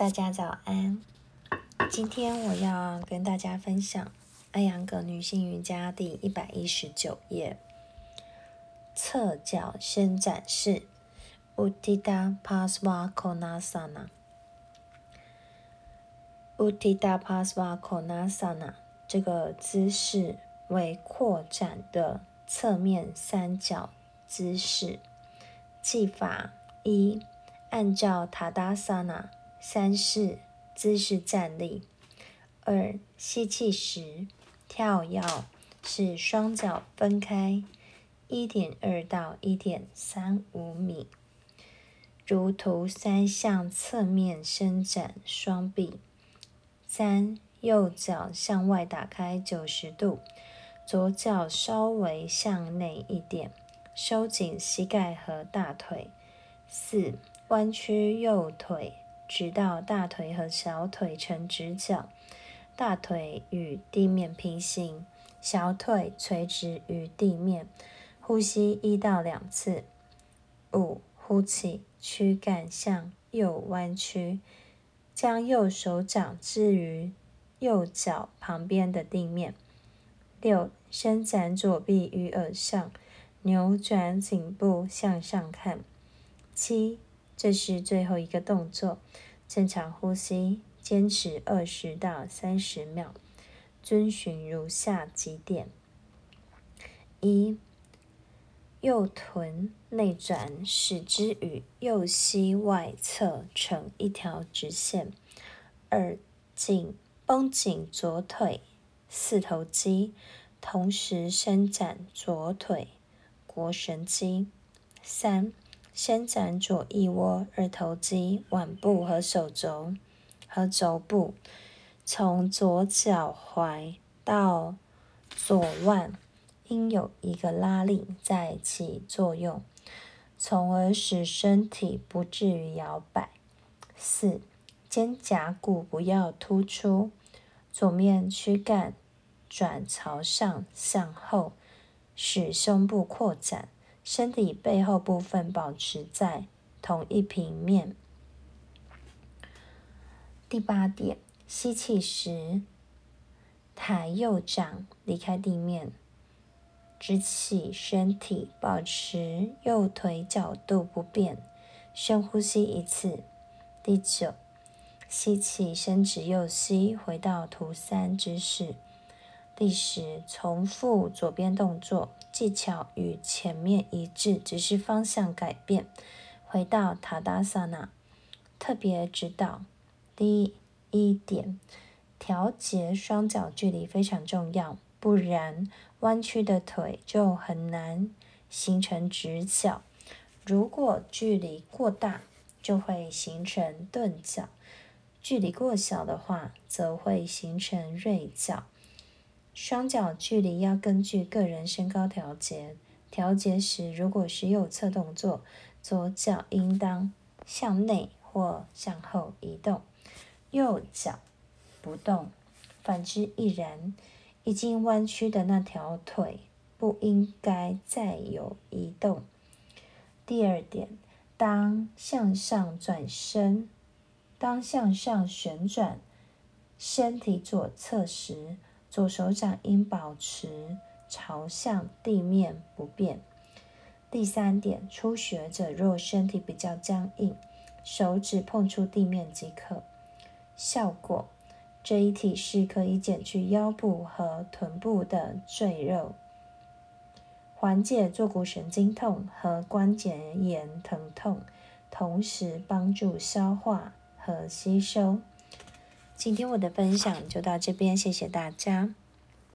大家早安。今天我要跟大家分享《艾扬格女性瑜伽》第一百一十九页，侧脚伸展式 （Uttita Pasvakonasana）。Uttita Pasvakonasana 这个姿势为扩展的侧面三角姿势。技法一。按照塔达萨那三式姿势站立。二、吸气时跳跃使双脚分开一点二到一点三五米，如图三向侧面伸展双臂。三、右脚向外打开九十度，左脚稍微向内一点，收紧膝盖和大腿。四。弯曲右腿，直到大腿和小腿成直角，大腿与地面平行，小腿垂直于地面。呼吸一到两次。五，呼气，躯干向右弯曲，将右手掌置于右脚旁边的地面。六，伸展左臂于耳上，扭转颈部向上看。七。这是最后一个动作，正常呼吸，坚持二十到三十秒，遵循如下几点：一、右臀内转，使之与右膝外侧成一条直线；二、紧绷紧左腿四头肌，同时伸展左腿腘绳肌；三。伸展左腋窝、二头肌、腕部和手肘和肘部，从左脚踝到左腕，应有一个拉力在起作用，从而使身体不至于摇摆。四、肩胛骨不要突出，左面躯干转朝上向后，使胸部扩展。身体背后部分保持在同一平面。第八点，吸气时，抬右掌离开地面，直起身体，保持右腿角度不变。深呼吸一次。第九，吸气，伸直右膝，回到图三姿势。第十，重复左边动作，技巧与前面一致，只是方向改变。回到塔达萨那，特别指导：第一点，调节双脚距离非常重要，不然弯曲的腿就很难形成直角。如果距离过大，就会形成钝角；距离过小的话，则会形成锐角。双脚距离要根据个人身高调节。调节时，如果是右侧动作，左脚应当向内或向后移动，右脚不动；反之亦然。已经弯曲的那条腿不应该再有移动。第二点，当向上转身，当向上旋转身体左侧时，左手掌应保持朝向地面不变。第三点，初学者若身体比较僵硬，手指碰触地面即可。效果：这一体式可以减去腰部和臀部的赘肉，缓解坐骨神经痛和关节炎疼痛，同时帮助消化和吸收。今天我的分享就到这边，谢谢大家。